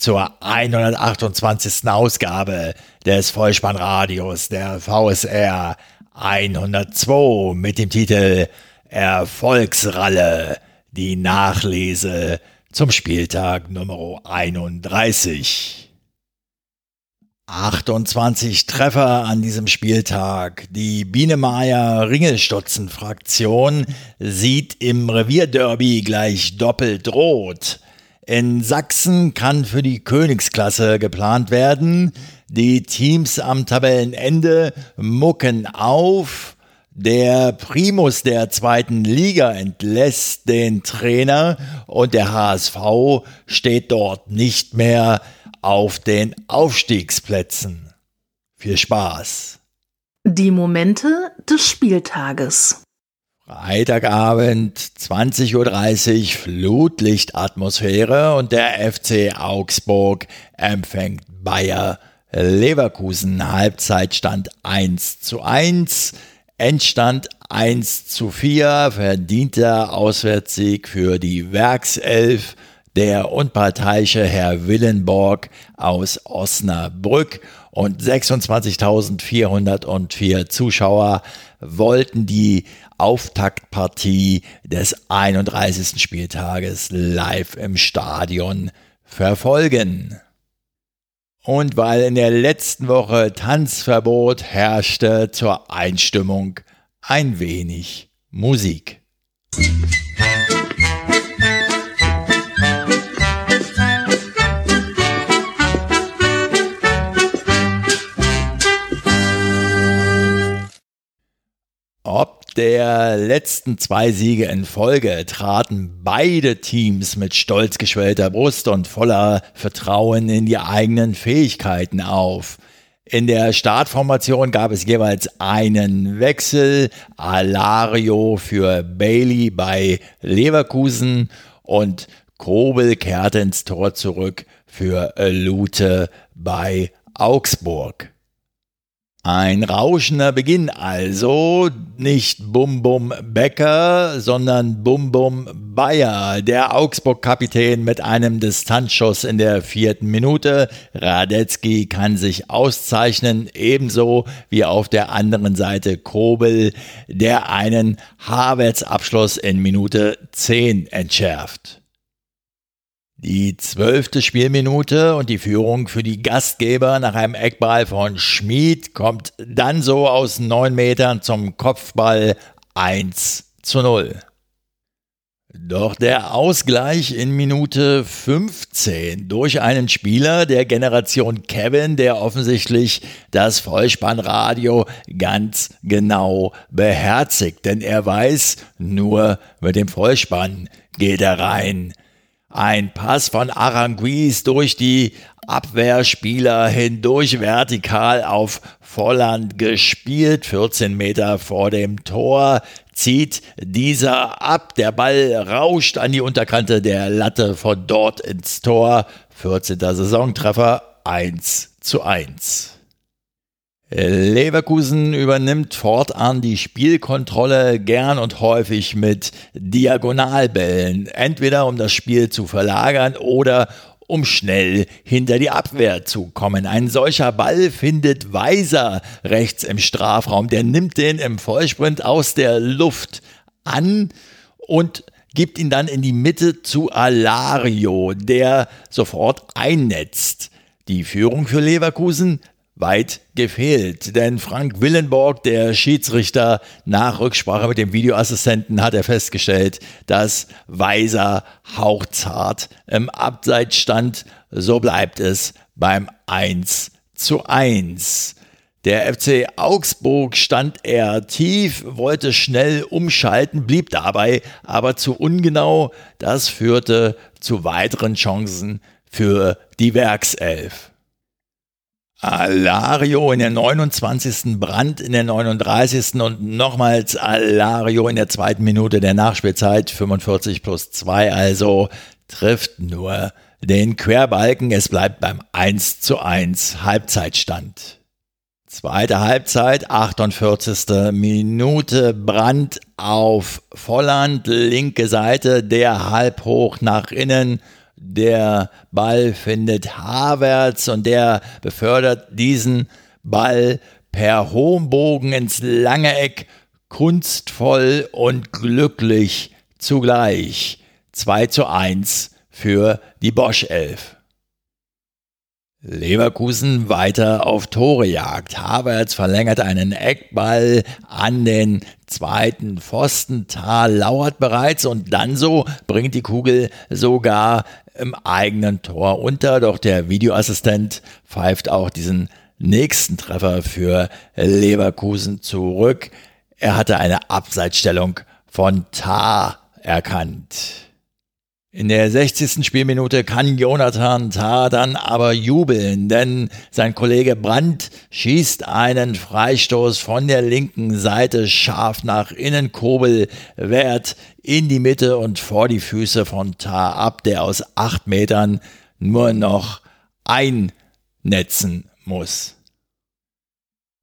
zur 128. Ausgabe des Vollspannradios der VSR 102 mit dem Titel Erfolgsralle, die Nachlese zum Spieltag Nummer 31. 28 Treffer an diesem Spieltag. Die Bienemeyer Ringelstutzen-Fraktion sieht im Revierderby gleich doppelt rot. In Sachsen kann für die Königsklasse geplant werden. Die Teams am Tabellenende mucken auf. Der Primus der zweiten Liga entlässt den Trainer und der HSV steht dort nicht mehr auf den Aufstiegsplätzen. Viel Spaß. Die Momente des Spieltages. Freitagabend 20.30 Uhr Flutlichtatmosphäre und der FC Augsburg empfängt Bayer Leverkusen. Halbzeitstand 1 zu 1, Endstand 1 zu 4, verdienter Auswärtssieg für die Werkself der unparteiische Herr Willenborg aus Osnabrück und 26.404 Zuschauer wollten die Auftaktpartie des 31. Spieltages live im Stadion verfolgen. Und weil in der letzten Woche Tanzverbot herrschte zur Einstimmung ein wenig Musik. Der letzten zwei Siege in Folge traten beide Teams mit stolz geschwellter Brust und voller Vertrauen in die eigenen Fähigkeiten auf. In der Startformation gab es jeweils einen Wechsel, Alario für Bailey bei Leverkusen und Kobel kehrte ins Tor zurück für Lute bei Augsburg. Ein rauschender Beginn also, nicht Bum Bum Becker, sondern Bum Bum Bayer, der Augsburg-Kapitän mit einem Distanzschuss in der vierten Minute. Radetzky kann sich auszeichnen, ebenso wie auf der anderen Seite Kobel, der einen Havertz-Abschluss in Minute 10 entschärft. Die zwölfte Spielminute und die Führung für die Gastgeber nach einem Eckball von Schmid kommt dann so aus neun Metern zum Kopfball 1 zu 0. Doch der Ausgleich in Minute 15 durch einen Spieler der Generation Kevin, der offensichtlich das Vollspannradio ganz genau beherzigt, denn er weiß, nur mit dem Vollspann geht er rein. Ein Pass von Aranguiz durch die Abwehrspieler hindurch vertikal auf Volland gespielt, 14 Meter vor dem Tor, zieht dieser ab, der Ball rauscht an die Unterkante der Latte von dort ins Tor, 14. Saisontreffer 1 zu 1. Leverkusen übernimmt fortan die Spielkontrolle gern und häufig mit Diagonalbällen, entweder um das Spiel zu verlagern oder um schnell hinter die Abwehr zu kommen. Ein solcher Ball findet Weiser rechts im Strafraum. Der nimmt den im Vollsprint aus der Luft an und gibt ihn dann in die Mitte zu Alario, der sofort einnetzt. Die Führung für Leverkusen weit gefehlt. Denn Frank Willenborg, der Schiedsrichter, nach Rücksprache mit dem Videoassistenten hat er festgestellt, dass Weiser hauchzart im Abseits stand. So bleibt es beim 1 zu 1. Der FC Augsburg stand eher tief, wollte schnell umschalten, blieb dabei aber zu ungenau. Das führte zu weiteren Chancen für die Werkself. Alario in der 29. Brand in der 39. und nochmals Alario in der zweiten Minute der Nachspielzeit 45 plus 2, also trifft nur den Querbalken. Es bleibt beim 1 zu 1 Halbzeitstand. Zweite Halbzeit, 48. Minute, Brand auf Volland, linke Seite, der halb hoch nach innen. Der Ball findet Havertz und der befördert diesen Ball per hohem Bogen ins lange Eck, kunstvoll und glücklich zugleich. 2 zu 1 für die Bosch 11. Leverkusen weiter auf Torejagd. Havertz verlängert einen Eckball an den zweiten Pfosten. Tal lauert bereits und dann so bringt die Kugel sogar im eigenen Tor unter. Doch der Videoassistent pfeift auch diesen nächsten Treffer für Leverkusen zurück. Er hatte eine Abseitsstellung von Tar erkannt. In der 60. Spielminute kann Jonathan Tah dann aber jubeln, denn sein Kollege Brandt schießt einen Freistoß von der linken Seite scharf nach innen, Kobel wehrt in die Mitte und vor die Füße von Tah ab, der aus acht Metern nur noch einnetzen muss.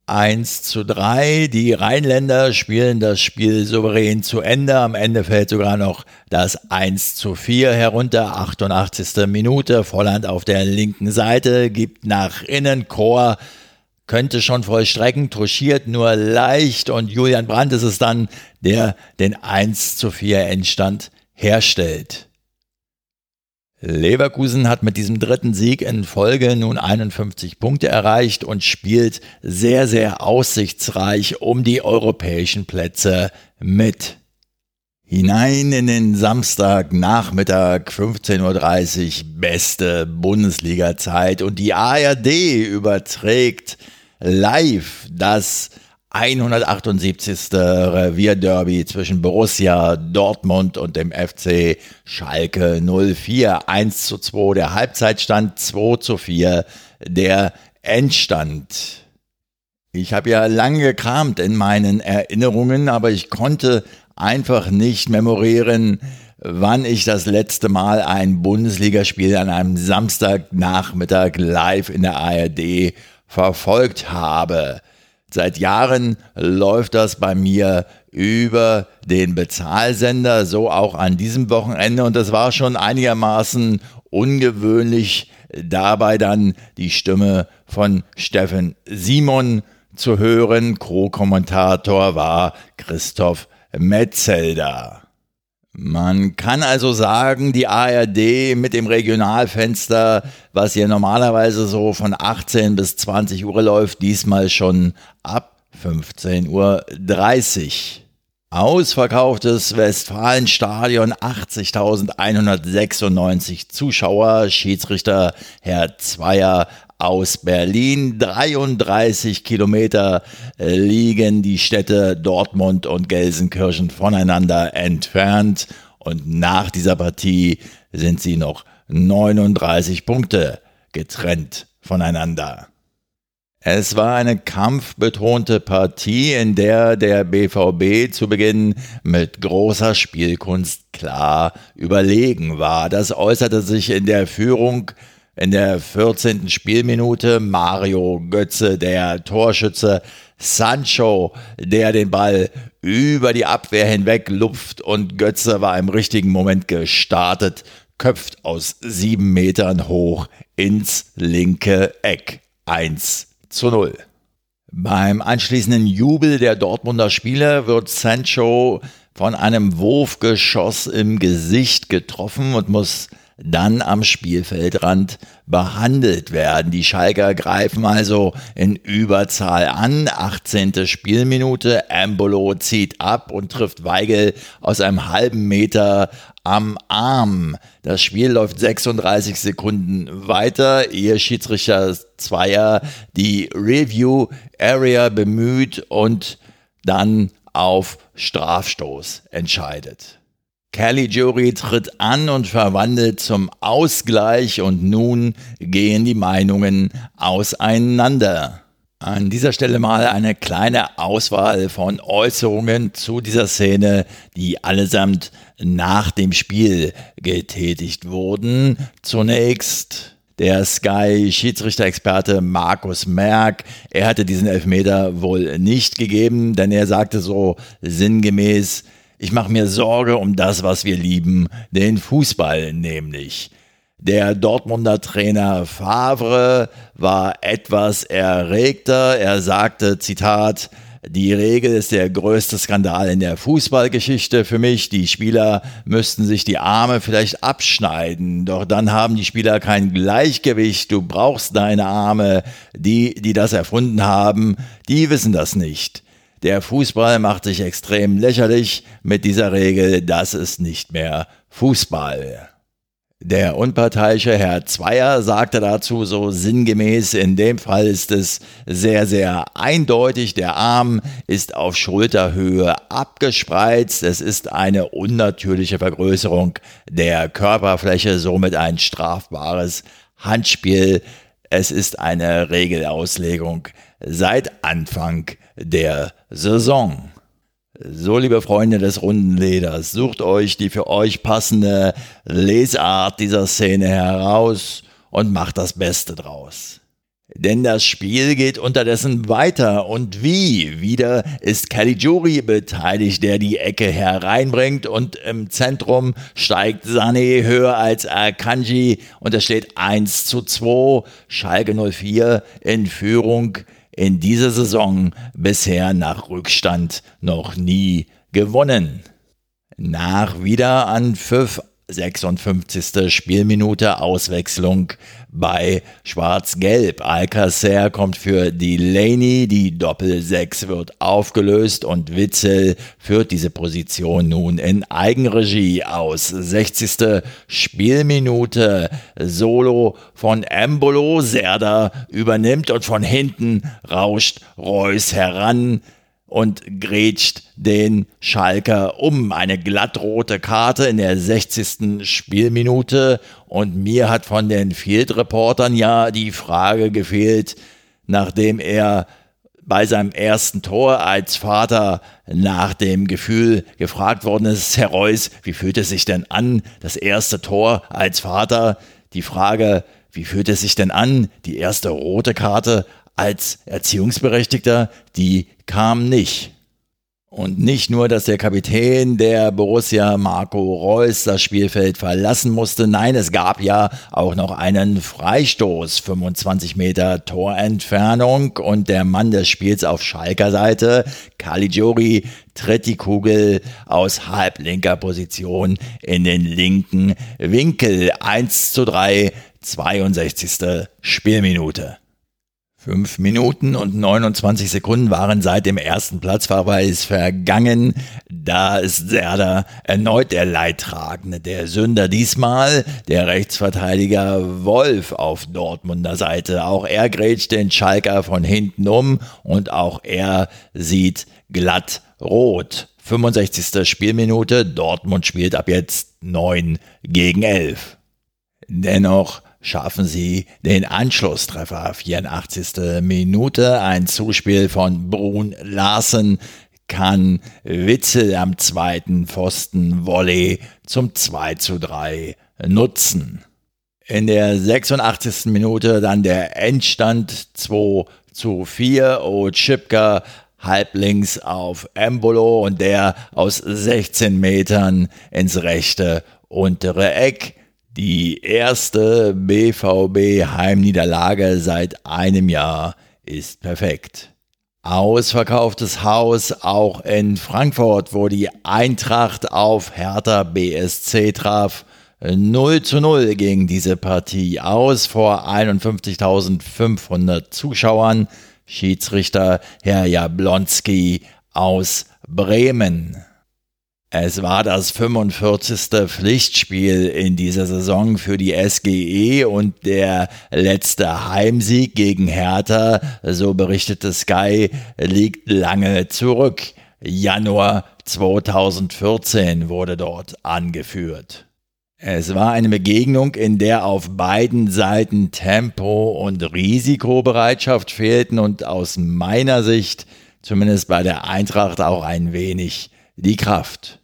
1 zu 3. Die Rheinländer spielen das Spiel souverän zu Ende. Am Ende fällt sogar noch das 1 zu 4 herunter. 88. Minute. Volland auf der linken Seite gibt nach innen. Chor könnte schon vollstrecken, touchiert nur leicht und Julian Brandt ist es dann, der den 1 zu 4 Endstand herstellt. Leverkusen hat mit diesem dritten Sieg in Folge nun 51 Punkte erreicht und spielt sehr, sehr aussichtsreich um die europäischen Plätze mit. Hinein in den Samstagnachmittag 15.30 Uhr beste Bundesliga-Zeit und die ARD überträgt live das 178. Revierderby zwischen Borussia Dortmund und dem FC Schalke 04. 1 zu 2 der Halbzeitstand, 2 zu 4 der Endstand. Ich habe ja lange gekramt in meinen Erinnerungen, aber ich konnte einfach nicht memorieren, wann ich das letzte Mal ein Bundesligaspiel an einem Samstagnachmittag live in der ARD verfolgt habe. Seit Jahren läuft das bei mir über den Bezahlsender, so auch an diesem Wochenende. Und das war schon einigermaßen ungewöhnlich, dabei dann die Stimme von Steffen Simon zu hören. Co-Kommentator war Christoph Metzelder. Man kann also sagen, die ARD mit dem Regionalfenster, was hier normalerweise so von 18 bis 20 Uhr läuft, diesmal schon ab 15.30 Uhr. Ausverkauftes Westfalenstadion, 80.196 Zuschauer, Schiedsrichter Herr Zweier aus Berlin. 33 Kilometer äh, liegen die Städte Dortmund und Gelsenkirchen voneinander entfernt. Und nach dieser Partie sind sie noch 39 Punkte getrennt voneinander. Es war eine kampfbetonte Partie, in der der BVB zu Beginn mit großer Spielkunst klar überlegen war. Das äußerte sich in der Führung in der 14. Spielminute Mario Götze, der Torschütze, Sancho, der den Ball über die Abwehr hinweg lupft und Götze war im richtigen Moment gestartet, köpft aus sieben Metern hoch ins linke Eck. 1 zu 0. Beim anschließenden Jubel der Dortmunder Spieler wird Sancho von einem Wurfgeschoss im Gesicht getroffen und muss dann am Spielfeldrand behandelt werden. Die Schalker greifen also in Überzahl an. 18. Spielminute. Embolo zieht ab und trifft Weigel aus einem halben Meter am Arm. Das Spiel läuft 36 Sekunden weiter, ehe Schiedsrichter Zweier die Review Area bemüht und dann auf Strafstoß entscheidet. Caligiuri tritt an und verwandelt zum Ausgleich und nun gehen die Meinungen auseinander. An dieser Stelle mal eine kleine Auswahl von Äußerungen zu dieser Szene, die allesamt nach dem Spiel getätigt wurden. Zunächst der Sky-Schiedsrichter-Experte Markus Merck. Er hatte diesen Elfmeter wohl nicht gegeben, denn er sagte so sinngemäß, ich mache mir Sorge um das, was wir lieben, den Fußball nämlich. Der Dortmunder Trainer Favre war etwas erregter. Er sagte, Zitat, die Regel ist der größte Skandal in der Fußballgeschichte für mich. Die Spieler müssten sich die Arme vielleicht abschneiden, doch dann haben die Spieler kein Gleichgewicht. Du brauchst deine Arme. Die, die das erfunden haben, die wissen das nicht. Der Fußball macht sich extrem lächerlich mit dieser Regel. Das ist nicht mehr Fußball. Der unparteiische Herr Zweier sagte dazu so sinngemäß, in dem Fall ist es sehr, sehr eindeutig, der Arm ist auf Schulterhöhe abgespreizt, es ist eine unnatürliche Vergrößerung der Körperfläche, somit ein strafbares Handspiel. Es ist eine Regelauslegung seit Anfang der Saison. So, liebe Freunde des runden Leders, sucht euch die für euch passende Lesart dieser Szene heraus und macht das Beste draus. Denn das Spiel geht unterdessen weiter und wie? Wieder ist Caligiuri beteiligt, der die Ecke hereinbringt und im Zentrum steigt Sané höher als Akanji und es steht 1 zu 2. Schalke 04 in Führung in dieser Saison bisher nach Rückstand noch nie gewonnen. Nach wieder an Pfiff 56. Spielminute Auswechslung bei Schwarz-Gelb. Alcacer kommt für Delaney, die Doppel-6 wird aufgelöst und Witzel führt diese Position nun in Eigenregie aus. 60. Spielminute Solo von Embolo, Serda übernimmt und von hinten rauscht Reus heran und grätscht den Schalker um. Eine glattrote Karte in der 60. Spielminute. Und mir hat von den Field-Reportern ja die Frage gefehlt, nachdem er bei seinem ersten Tor als Vater nach dem Gefühl gefragt worden ist, Herr Reus, wie fühlt es sich denn an, das erste Tor als Vater? Die Frage, wie fühlt es sich denn an, die erste rote Karte als Erziehungsberechtigter, die kam nicht. Und nicht nur, dass der Kapitän der Borussia Marco Reus das Spielfeld verlassen musste, nein, es gab ja auch noch einen Freistoß, 25 Meter Torentfernung und der Mann des Spiels auf Schalker Seite, Caligiuri, tritt die Kugel aus halblinker Position in den linken Winkel. 1 zu 3, 62. Spielminute. Fünf Minuten und 29 Sekunden waren seit dem ersten Platzverweis vergangen. Da ist Serda erneut der Leidtragende, der Sünder. Diesmal der Rechtsverteidiger Wolf auf Dortmunder Seite. Auch er grätscht den Schalker von hinten um und auch er sieht glatt rot. 65. Spielminute. Dortmund spielt ab jetzt 9 gegen 11. Dennoch schaffen sie den Anschlusstreffer. 84. Minute, ein Zuspiel von Brun Larsen kann Witzel am zweiten Pfosten Volley zum 2 zu 3 nutzen. In der 86. Minute dann der Endstand 2 zu 4. Ochipka halblinks auf Embolo und der aus 16 Metern ins rechte untere Eck. Die erste BVB-Heimniederlage seit einem Jahr ist perfekt. Ausverkauftes Haus auch in Frankfurt, wo die Eintracht auf Hertha BSC traf. 0 zu 0 ging diese Partie aus vor 51.500 Zuschauern. Schiedsrichter Herr Jablonski aus Bremen. Es war das 45. Pflichtspiel in dieser Saison für die SGE und der letzte Heimsieg gegen Hertha, so berichtete Sky, liegt lange zurück. Januar 2014 wurde dort angeführt. Es war eine Begegnung, in der auf beiden Seiten Tempo und Risikobereitschaft fehlten und aus meiner Sicht, zumindest bei der Eintracht, auch ein wenig die Kraft.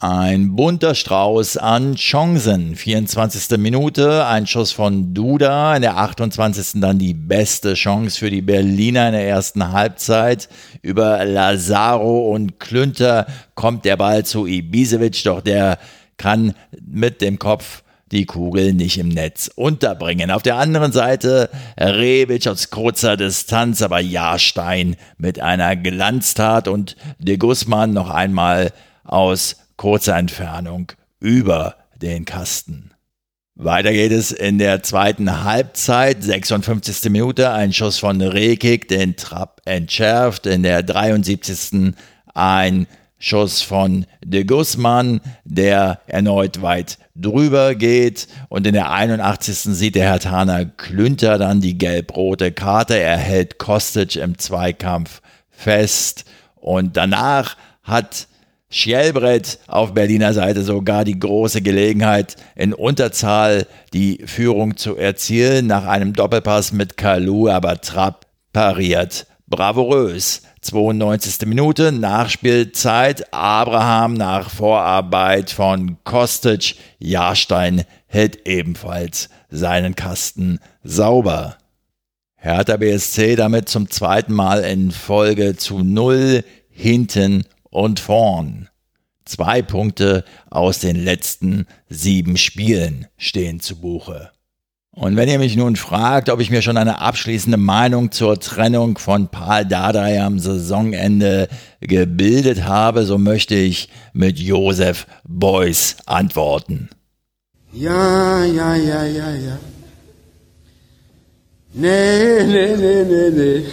Ein bunter Strauß an Chancen. 24. Minute, ein Schuss von Duda, in der 28. dann die beste Chance für die Berliner in der ersten Halbzeit. Über Lazaro und Klünter kommt der Ball zu Ibisevic, doch der kann mit dem Kopf die Kugel nicht im Netz unterbringen. Auf der anderen Seite Rebic aus kurzer Distanz, aber Jahrstein mit einer Glanztat und de Guzman noch einmal aus kurzer Entfernung über den Kasten. Weiter geht es in der zweiten Halbzeit, 56. Minute, ein Schuss von Rekik, den Trapp entschärft, in der 73. ein Schuss von de Guzman, der erneut weit drüber geht und in der 81. sieht der Herr Taner Klünter dann die gelb-rote Karte, er hält Kostic im Zweikampf fest und danach hat Schjelbrett auf Berliner Seite sogar die große Gelegenheit, in Unterzahl die Führung zu erzielen, nach einem Doppelpass mit Kalu, aber Trapp pariert bravourös. 92. Minute, Nachspielzeit, Abraham nach Vorarbeit von Kostic, Jahrstein hält ebenfalls seinen Kasten sauber. Hertha BSC damit zum zweiten Mal in Folge zu null hinten und vorn. Zwei Punkte aus den letzten sieben Spielen stehen zu Buche. Und wenn ihr mich nun fragt, ob ich mir schon eine abschließende Meinung zur Trennung von Paul Dardai am Saisonende gebildet habe, so möchte ich mit Josef Beuys antworten. Ja, ja, ja, ja, ja. Nee, nee, nee, nee, nee.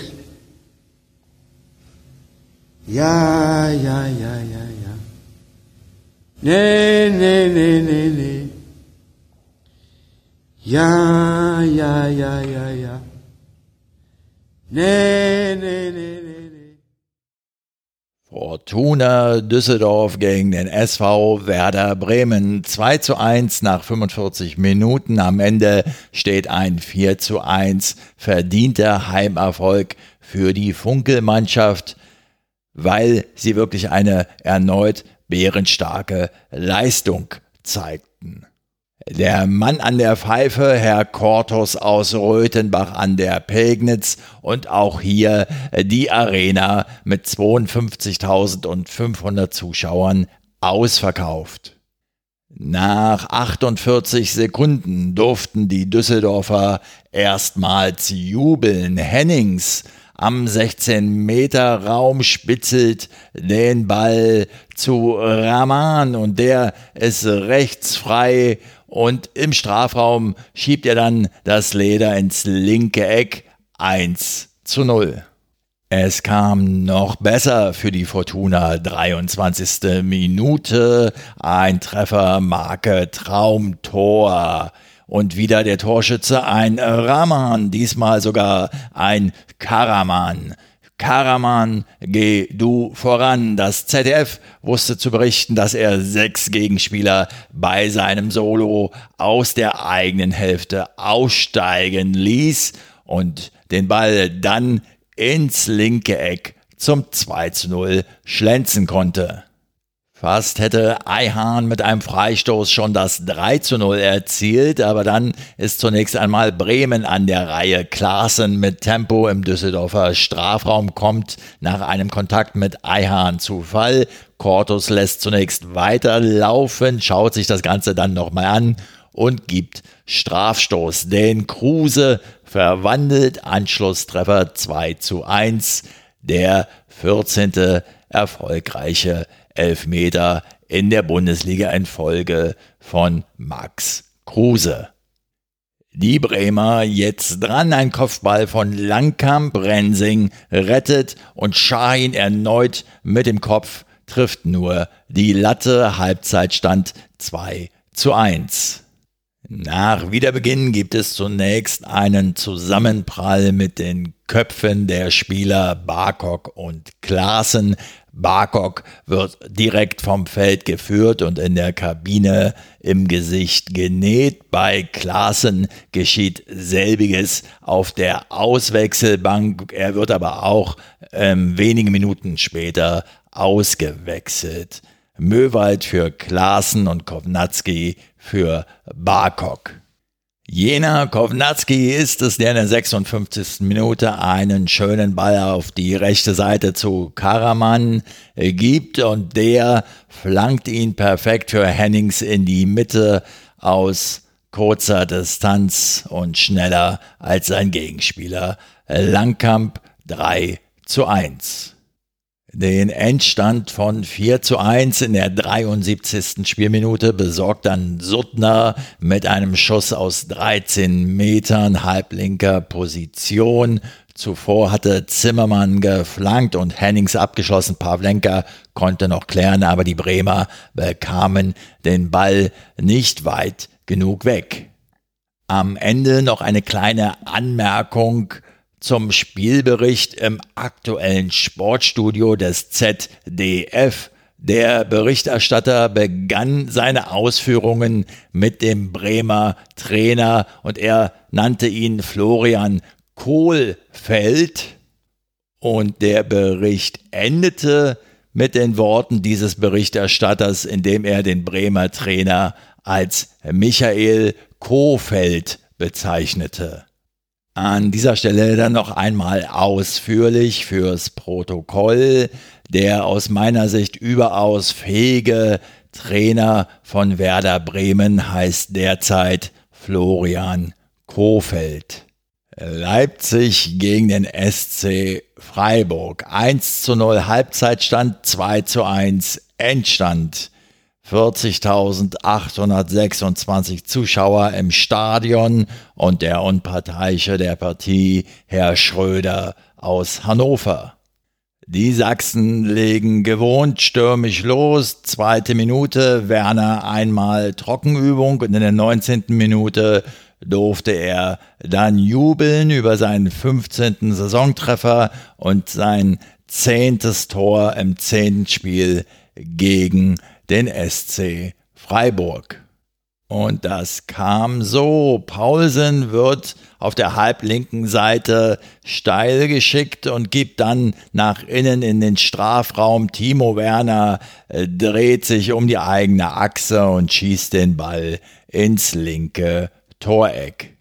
Ja, ja, ja, ja, ja. Nee, nee, nee, nee, nee. Ja, ja, ja, ja, ja. Nee, nee, nee, nee, nee. Fortuna Düsseldorf gegen den SV Werder Bremen. 2 zu 1 nach 45 Minuten. Am Ende steht ein 4 zu 1 verdienter Heimerfolg für die Funkelmannschaft weil sie wirklich eine erneut bärenstarke Leistung zeigten. Der Mann an der Pfeife, Herr Kortos aus Röthenbach an der Pegnitz und auch hier die Arena mit 52.500 Zuschauern ausverkauft. Nach 48 Sekunden durften die Düsseldorfer erstmals jubeln. Hennings am 16-Meter-Raum spitzelt den Ball zu Rahman und der ist rechts frei und im Strafraum schiebt er dann das Leder ins linke Eck 1 zu 0. Es kam noch besser für die Fortuna. 23. Minute, ein Treffer, Marke Traumtor. Und wieder der Torschütze, ein Rahman, diesmal sogar ein Karaman. Karaman, geh du voran. Das ZDF wusste zu berichten, dass er sechs Gegenspieler bei seinem Solo aus der eigenen Hälfte aussteigen ließ und den Ball dann ins linke Eck zum 2 zu 0 schlänzen konnte. Fast hätte Eihahn mit einem Freistoß schon das 3 zu 0 erzielt, aber dann ist zunächst einmal Bremen an der Reihe. Klaassen mit Tempo im Düsseldorfer Strafraum kommt nach einem Kontakt mit Eihahn zu Fall. Cortus lässt zunächst weiterlaufen, schaut sich das Ganze dann nochmal an und gibt Strafstoß. Den Kruse verwandelt Anschlusstreffer 2 zu 1. Der 14. erfolgreiche Elfmeter in der Bundesliga in Folge von Max Kruse. Die Bremer jetzt dran, ein Kopfball von Langkamp, Rensing rettet und Schahin erneut mit dem Kopf trifft nur die Latte, Halbzeitstand 2 zu 1. Nach Wiederbeginn gibt es zunächst einen Zusammenprall mit den Köpfen der Spieler Barkok und Klaassen. Barkok wird direkt vom Feld geführt und in der Kabine im Gesicht genäht. Bei Klaassen geschieht selbiges auf der Auswechselbank. Er wird aber auch ähm, wenige Minuten später ausgewechselt. Möwald für Klaassen und Kovnatski für Barkok. Jener Kovnatski ist es, der in der 56. Minute einen schönen Ball auf die rechte Seite zu Karaman gibt und der flankt ihn perfekt für Hennings in die Mitte aus kurzer Distanz und schneller als sein Gegenspieler. Langkamp 3 zu 1 den Endstand von 4 zu 1 in der 73. Spielminute besorgt dann Suttner mit einem Schuss aus 13 Metern halblinker Position. Zuvor hatte Zimmermann geflankt und Hennings abgeschossen. Pavlenka konnte noch klären, aber die Bremer bekamen den Ball nicht weit genug weg. Am Ende noch eine kleine Anmerkung zum Spielbericht im aktuellen Sportstudio des ZDF. Der Berichterstatter begann seine Ausführungen mit dem Bremer Trainer und er nannte ihn Florian Kohlfeld. Und der Bericht endete mit den Worten dieses Berichterstatters, indem er den Bremer Trainer als Michael Kohfeld bezeichnete. An dieser Stelle dann noch einmal ausführlich fürs Protokoll. Der aus meiner Sicht überaus fähige Trainer von Werder Bremen heißt derzeit Florian Kofeld. Leipzig gegen den SC Freiburg. 1 zu 0 Halbzeitstand, 2 zu 1 Endstand. 40.826 Zuschauer im Stadion und der Unparteiische der Partie, Herr Schröder aus Hannover. Die Sachsen legen gewohnt stürmisch los. Zweite Minute, Werner einmal Trockenübung und in der 19. Minute durfte er dann jubeln über seinen 15. Saisontreffer und sein zehntes Tor im zehnten Spiel gegen den SC Freiburg. Und das kam so. Paulsen wird auf der halblinken Seite steil geschickt und gibt dann nach innen in den Strafraum. Timo Werner äh, dreht sich um die eigene Achse und schießt den Ball ins linke Toreck.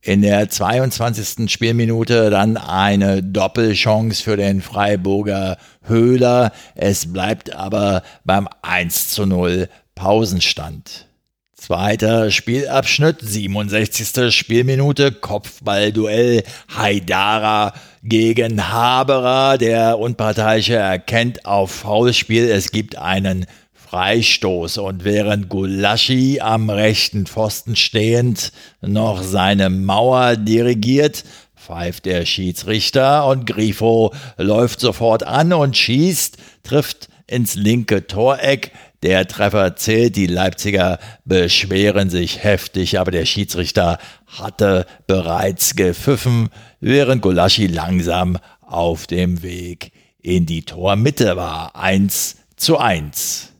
In der 22. Spielminute dann eine Doppelchance für den Freiburger Höhler. Es bleibt aber beim 1 zu 0 Pausenstand. Zweiter Spielabschnitt, 67. Spielminute, Kopfballduell Haidara gegen Haberer. Der Unparteiische erkennt auf Foulspiel. Es gibt einen Freistoß und während Gulaschi am rechten Pfosten stehend noch seine Mauer dirigiert, pfeift der Schiedsrichter und Grifo läuft sofort an und schießt, trifft ins linke Toreck. Der Treffer zählt, die Leipziger beschweren sich heftig, aber der Schiedsrichter hatte bereits gepfiffen, während Gulaschi langsam auf dem Weg in die Tormitte war. 1 zu 1.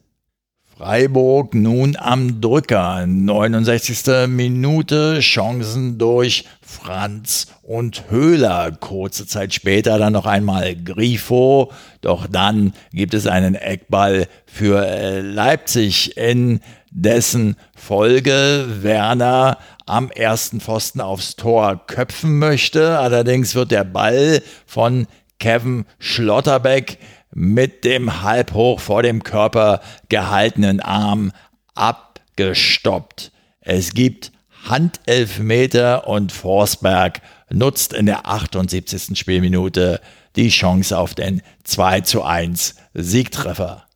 Freiburg nun am Drücker. 69. Minute, Chancen durch Franz und Höhler. Kurze Zeit später dann noch einmal Grifo. Doch dann gibt es einen Eckball für äh, Leipzig, in dessen Folge Werner am ersten Pfosten aufs Tor köpfen möchte. Allerdings wird der Ball von Kevin Schlotterbeck mit dem halb hoch vor dem Körper gehaltenen Arm abgestoppt. Es gibt Handelfmeter und Forsberg nutzt in der 78. Spielminute die Chance auf den 2 zu 1 Siegtreffer.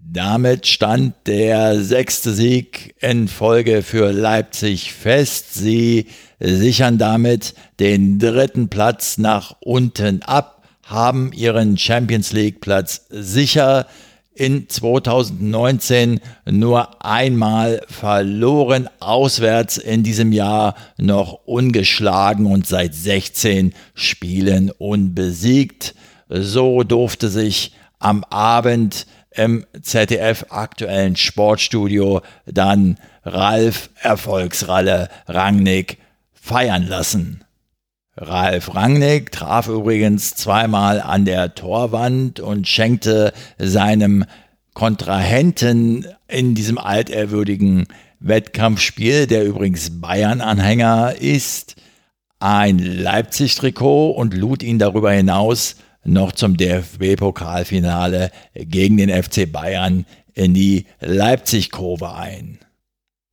Damit stand der sechste Sieg in Folge für Leipzig fest. Sie sichern damit den dritten Platz nach unten ab haben ihren Champions League Platz sicher in 2019 nur einmal verloren, auswärts in diesem Jahr noch ungeschlagen und seit 16 Spielen unbesiegt. So durfte sich am Abend im ZDF aktuellen Sportstudio dann Ralf Erfolgsralle Rangnick feiern lassen. Ralf Rangnick traf übrigens zweimal an der Torwand und schenkte seinem Kontrahenten in diesem altehrwürdigen Wettkampfspiel, der übrigens Bayern-Anhänger ist, ein Leipzig-Trikot und lud ihn darüber hinaus noch zum DFB-Pokalfinale gegen den FC Bayern in die Leipzig-Kurve ein.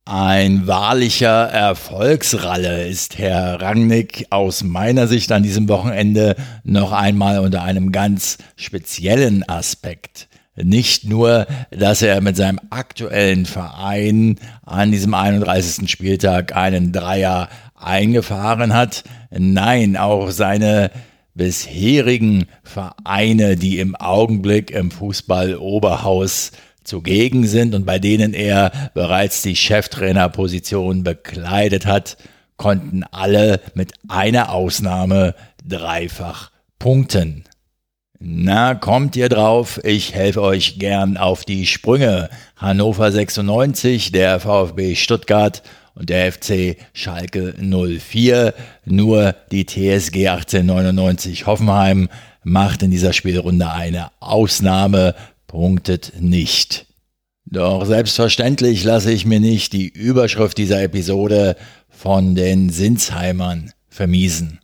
Ein wahrlicher Erfolgsralle ist Herr Rangnick aus meiner Sicht an diesem Wochenende noch einmal unter einem ganz speziellen Aspekt. Nicht nur, dass er mit seinem aktuellen Verein an diesem 31. Spieltag einen Dreier eingefahren hat, nein, auch seine bisherigen Vereine, die im Augenblick im Fußball Oberhaus zugegen sind und bei denen er bereits die Cheftrainerposition bekleidet hat, konnten alle mit einer Ausnahme dreifach punkten. Na, kommt ihr drauf? Ich helfe euch gern auf die Sprünge. Hannover 96, der VfB Stuttgart und der FC Schalke 04. Nur die TSG 1899 Hoffenheim macht in dieser Spielrunde eine Ausnahme punktet nicht. Doch selbstverständlich lasse ich mir nicht die Überschrift dieser Episode von den Sinsheimern vermiesen.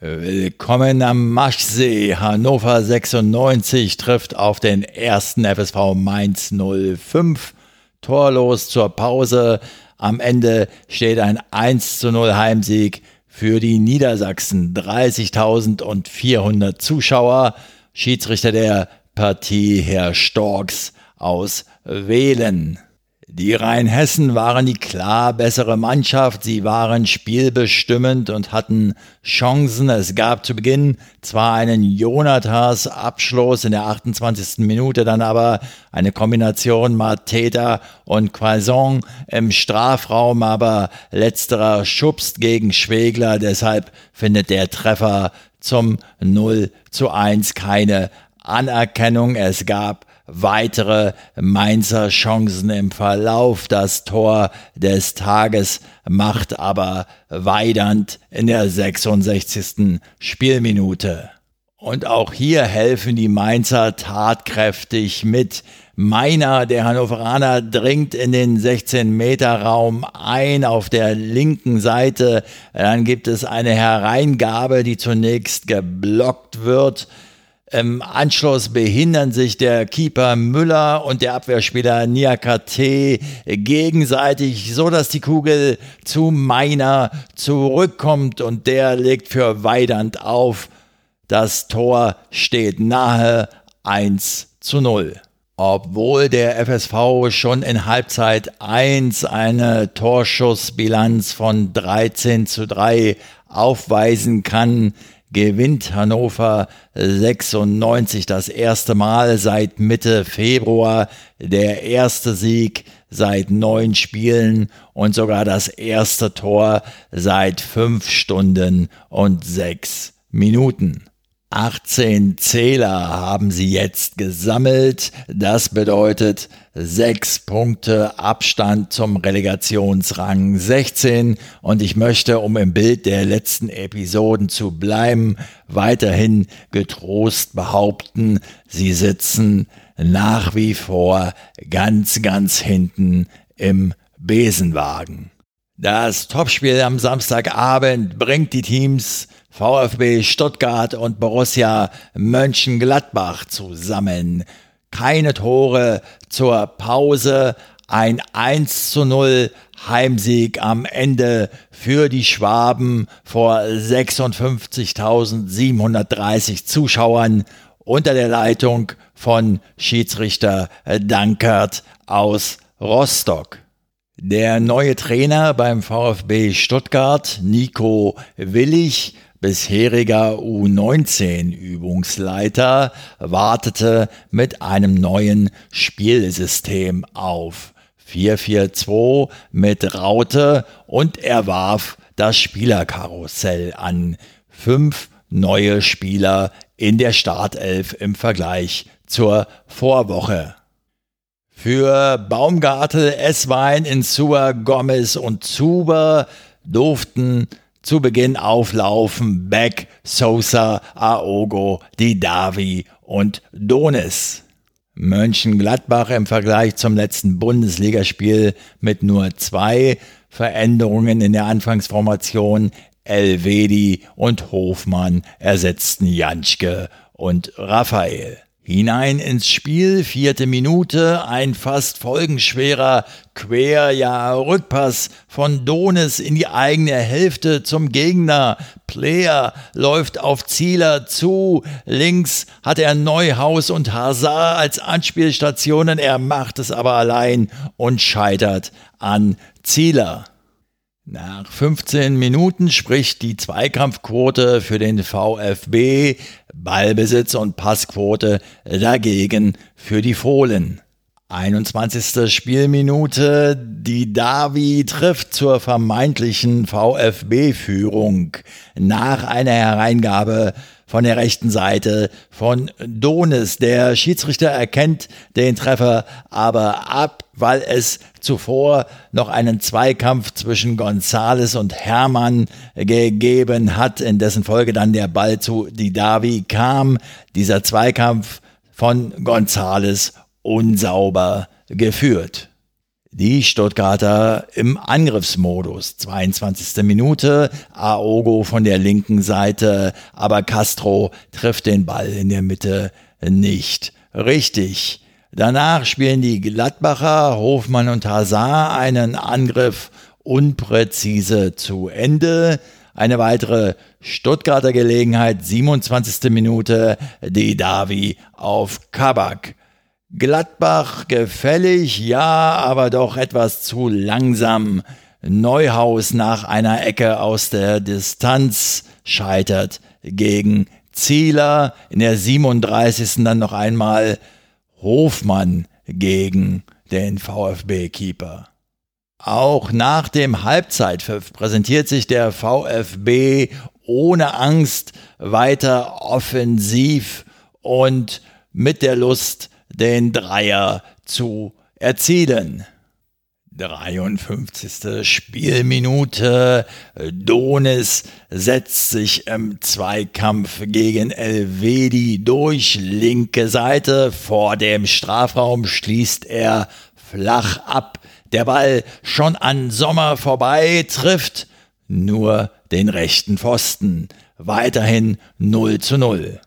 Willkommen am Maschsee. Hannover 96 trifft auf den ersten FSV Mainz 05. Torlos zur Pause. Am Ende steht ein 1 zu 0 Heimsieg für die Niedersachsen. 30.400 Zuschauer. Schiedsrichter der Partie Herr Storks aus Wählen. Die Rheinhessen waren die klar bessere Mannschaft, sie waren spielbestimmend und hatten Chancen. Es gab zu Beginn zwar einen Jonathas Abschluss in der 28. Minute, dann aber eine Kombination Mateta und Quaison im Strafraum, aber letzterer schubst gegen Schwegler, deshalb findet der Treffer zum 0 zu 1 keine Anerkennung. Es gab weitere Mainzer Chancen im Verlauf. Das Tor des Tages macht aber Weidand in der 66. Spielminute. Und auch hier helfen die Mainzer tatkräftig mit. Meiner, der Hannoveraner, dringt in den 16-Meter-Raum ein auf der linken Seite. Dann gibt es eine Hereingabe, die zunächst geblockt wird. Im Anschluss behindern sich der Keeper Müller und der Abwehrspieler Niakate gegenseitig, so dass die Kugel zu Meiner zurückkommt und der legt für Weidand auf. Das Tor steht nahe 1 zu 0. Obwohl der FSV schon in Halbzeit 1 eine Torschussbilanz von 13 zu 3 aufweisen kann, gewinnt Hannover 96 das erste Mal seit Mitte Februar, der erste Sieg seit neun Spielen und sogar das erste Tor seit fünf Stunden und sechs Minuten. 18 Zähler haben sie jetzt gesammelt. Das bedeutet sechs Punkte Abstand zum Relegationsrang 16. Und ich möchte, um im Bild der letzten Episoden zu bleiben, weiterhin getrost behaupten, sie sitzen nach wie vor ganz, ganz hinten im Besenwagen. Das Topspiel am Samstagabend bringt die Teams VfB Stuttgart und Borussia Mönchengladbach zusammen. Keine Tore zur Pause, ein 1 zu 0 Heimsieg am Ende für die Schwaben vor 56.730 Zuschauern unter der Leitung von Schiedsrichter Dankert aus Rostock. Der neue Trainer beim VfB Stuttgart, Nico Willig, bisheriger U19-Übungsleiter, wartete mit einem neuen Spielsystem auf. 4-4-2 mit Raute und er warf das Spielerkarussell an. Fünf neue Spieler in der Startelf im Vergleich zur Vorwoche. Für Baumgartel, Esswein, Insua, Gomez und Zuber durften zu Beginn auflaufen Beck, Sosa, Aogo, Didavi und Donis. Mönchengladbach im Vergleich zum letzten Bundesligaspiel mit nur zwei Veränderungen in der Anfangsformation. Elvedi und Hofmann ersetzten Janschke und Raphael. Hinein ins Spiel, vierte Minute, ein fast folgenschwerer Quer, ja Rückpass von Donis in die eigene Hälfte zum Gegner. Player läuft auf Zieler zu, links hat er Neuhaus und Hazard als Anspielstationen, er macht es aber allein und scheitert an Zieler. Nach 15 Minuten spricht die Zweikampfquote für den VfB, Ballbesitz und Passquote dagegen für die Fohlen. 21. Spielminute, die Davi trifft zur vermeintlichen VfB-Führung nach einer Hereingabe von der rechten Seite von Donis. Der Schiedsrichter erkennt den Treffer aber ab, weil es zuvor noch einen Zweikampf zwischen Gonzales und Hermann gegeben hat, in dessen Folge dann der Ball zu Didavi kam. Dieser Zweikampf von Gonzales unsauber geführt. Die Stuttgarter im Angriffsmodus. 22. Minute. Aogo von der linken Seite, aber Castro trifft den Ball in der Mitte nicht richtig. Danach spielen die Gladbacher, Hofmann und Hazard einen Angriff unpräzise zu Ende. Eine weitere Stuttgarter Gelegenheit, 27. Minute, die Davi auf Kabak. Gladbach gefällig, ja, aber doch etwas zu langsam. Neuhaus nach einer Ecke aus der Distanz scheitert gegen Zieler. In der 37. dann noch einmal Hofmann gegen den VfB-Keeper. Auch nach dem Halbzeitpfiff präsentiert sich der VfB ohne Angst weiter offensiv und mit der Lust, den Dreier zu erzielen. 53. Spielminute. Donis setzt sich im Zweikampf gegen Elvedi durch linke Seite. Vor dem Strafraum schließt er flach ab. Der Ball schon an Sommer vorbei trifft nur den rechten Pfosten. Weiterhin 0 zu 0.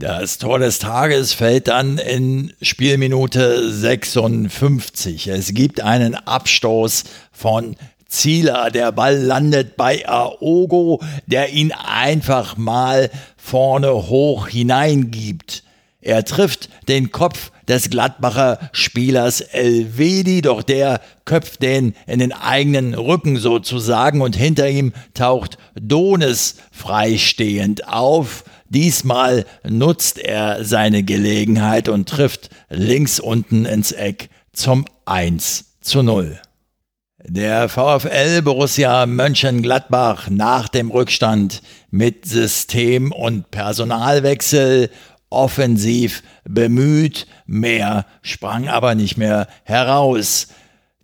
Das Tor des Tages fällt dann in Spielminute 56. Es gibt einen Abstoß von Zieler. Der Ball landet bei Aogo, der ihn einfach mal vorne hoch hineingibt. Er trifft den Kopf des Gladbacher Spielers Elvedi, doch der köpft den in den eigenen Rücken sozusagen und hinter ihm taucht Donis freistehend auf. Diesmal nutzt er seine Gelegenheit und trifft links unten ins Eck zum 1 zu 0. Der VfL Borussia Mönchengladbach nach dem Rückstand mit System- und Personalwechsel offensiv bemüht, mehr sprang aber nicht mehr heraus.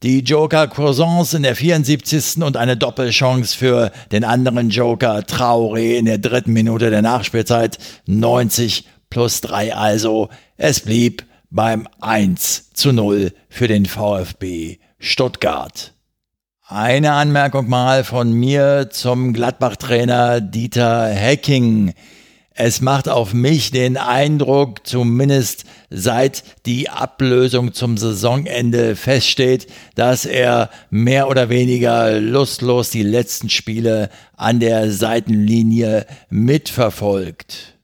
Die Joker Croissants in der 74. und eine Doppelchance für den anderen Joker Traoré in der dritten Minute der Nachspielzeit 90 plus 3 also. Es blieb beim 1 zu 0 für den VfB Stuttgart. Eine Anmerkung mal von mir zum Gladbach-Trainer Dieter Hecking. Es macht auf mich den Eindruck, zumindest seit die Ablösung zum Saisonende feststeht, dass er mehr oder weniger lustlos die letzten Spiele an der Seitenlinie mitverfolgt.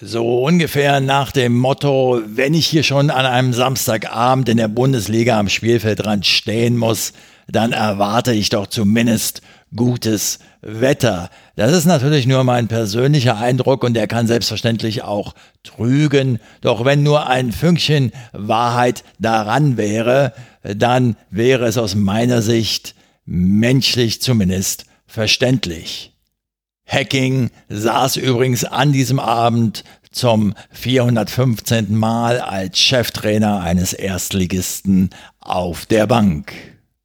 So ungefähr nach dem Motto, wenn ich hier schon an einem Samstagabend in der Bundesliga am Spielfeldrand stehen muss, dann erwarte ich doch zumindest gutes Wetter. Das ist natürlich nur mein persönlicher Eindruck und der kann selbstverständlich auch trügen. Doch wenn nur ein Fünkchen Wahrheit daran wäre, dann wäre es aus meiner Sicht menschlich zumindest verständlich. Hacking saß übrigens an diesem Abend zum 415. Mal als Cheftrainer eines Erstligisten auf der Bank.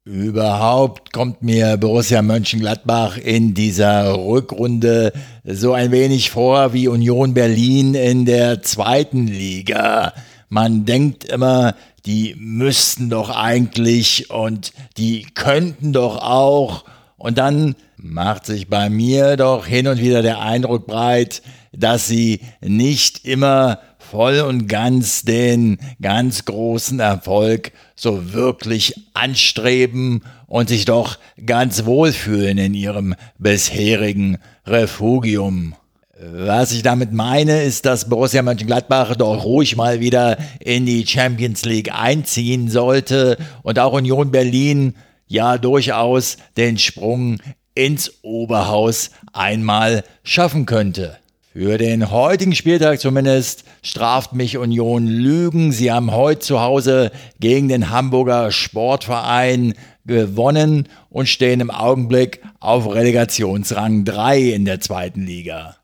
Überhaupt kommt mir Borussia Mönchengladbach in dieser Rückrunde so ein wenig vor wie Union Berlin in der zweiten Liga. Man denkt immer, die müssten doch eigentlich und die könnten doch auch. Und dann macht sich bei mir doch hin und wieder der Eindruck breit, dass sie nicht immer voll und ganz den ganz großen Erfolg so wirklich anstreben und sich doch ganz wohlfühlen in ihrem bisherigen Refugium. Was ich damit meine, ist, dass Borussia Mönchengladbach doch ruhig mal wieder in die Champions League einziehen sollte und auch Union Berlin ja durchaus den Sprung ins Oberhaus einmal schaffen könnte. Für den heutigen Spieltag zumindest straft mich Union Lügen. Sie haben heute zu Hause gegen den Hamburger Sportverein gewonnen und stehen im Augenblick auf Relegationsrang 3 in der zweiten Liga.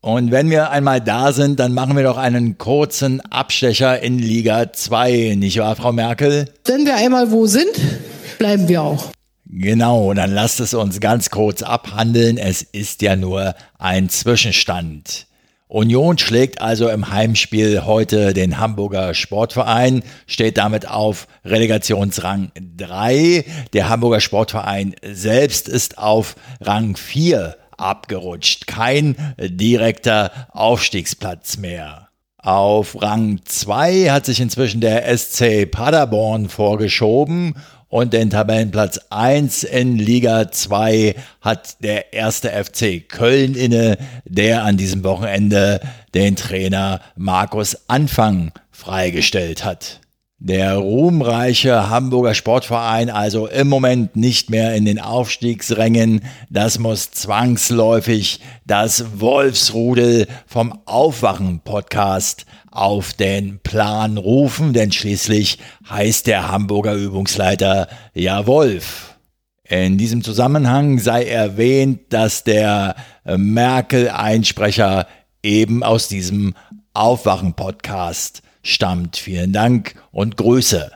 Und wenn wir einmal da sind, dann machen wir doch einen kurzen Abstecher in Liga 2, nicht wahr, Frau Merkel? Wenn wir einmal wo sind, bleiben wir auch. Genau, dann lasst es uns ganz kurz abhandeln. Es ist ja nur ein Zwischenstand. Union schlägt also im Heimspiel heute den Hamburger Sportverein, steht damit auf Relegationsrang 3. Der Hamburger Sportverein selbst ist auf Rang 4 abgerutscht. Kein direkter Aufstiegsplatz mehr. Auf Rang 2 hat sich inzwischen der SC Paderborn vorgeschoben und den Tabellenplatz 1 in Liga 2 hat der erste FC Köln inne, der an diesem Wochenende den Trainer Markus Anfang freigestellt hat. Der ruhmreiche Hamburger Sportverein also im Moment nicht mehr in den Aufstiegsrängen. Das muss zwangsläufig das Wolfsrudel vom Aufwachen-Podcast auf den Plan rufen, denn schließlich heißt der Hamburger Übungsleiter ja Wolf. In diesem Zusammenhang sei erwähnt, dass der Merkel-Einsprecher eben aus diesem Aufwachen-Podcast stammt. Vielen Dank und Grüße.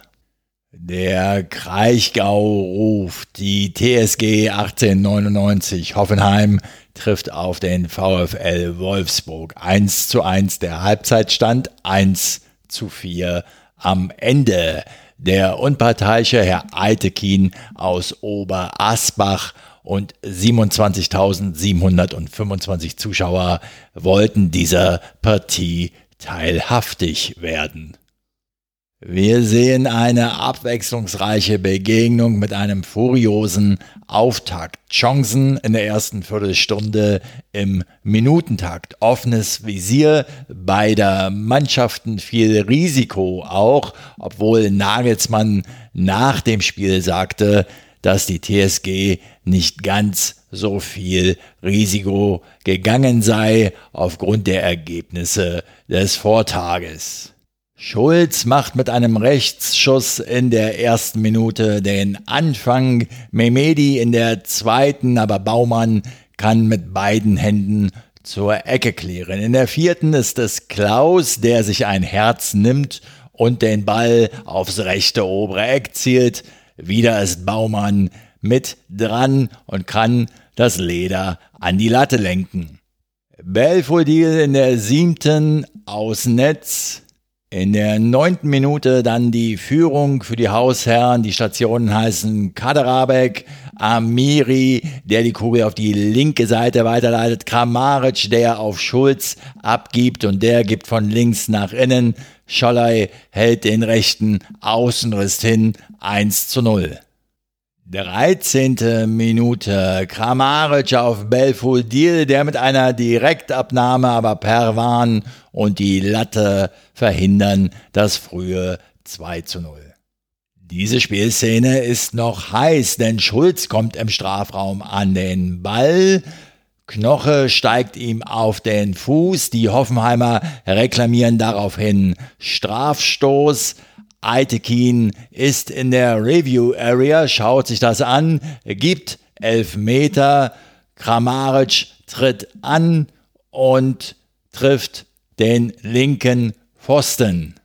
Der Kraichgau ruft. Die TSG 1899 Hoffenheim trifft auf den VfL Wolfsburg. 1 zu 1 der Halbzeitstand, 1 zu 4 am Ende. Der unparteiische Herr Eitekin aus Oberasbach und 27.725 Zuschauer wollten dieser Partie teilhaftig werden. Wir sehen eine abwechslungsreiche Begegnung mit einem furiosen Auftakt. Chancen in der ersten Viertelstunde im Minutentakt. Offenes Visier beider Mannschaften, viel Risiko auch, obwohl Nagelsmann nach dem Spiel sagte, dass die TSG nicht ganz so viel Risiko gegangen sei aufgrund der Ergebnisse des Vortages. Schulz macht mit einem Rechtsschuss in der ersten Minute den Anfang, Memedi in der zweiten, aber Baumann kann mit beiden Händen zur Ecke klären. In der vierten ist es Klaus, der sich ein Herz nimmt und den Ball aufs rechte obere Eck zielt. Wieder ist Baumann mit dran und kann das Leder an die Latte lenken. Belfodil in der siebten aus Netz. In der neunten Minute dann die Führung für die Hausherren. Die Stationen heißen Kaderabek, Amiri, der die Kugel auf die linke Seite weiterleitet, Kramaric, der auf Schulz abgibt und der gibt von links nach innen. Scholley hält den rechten Außenriss hin, 1 zu 0. 13. Minute. Kramaric auf Belfodil, der mit einer Direktabnahme, aber Perwan und die Latte verhindern das frühe 2 zu 0. Diese Spielszene ist noch heiß, denn Schulz kommt im Strafraum an den Ball. Knoche steigt ihm auf den Fuß. Die Hoffenheimer reklamieren daraufhin Strafstoß. Aitekin ist in der Review Area, schaut sich das an, gibt elf Meter. Kramaric tritt an und trifft den linken Pfosten.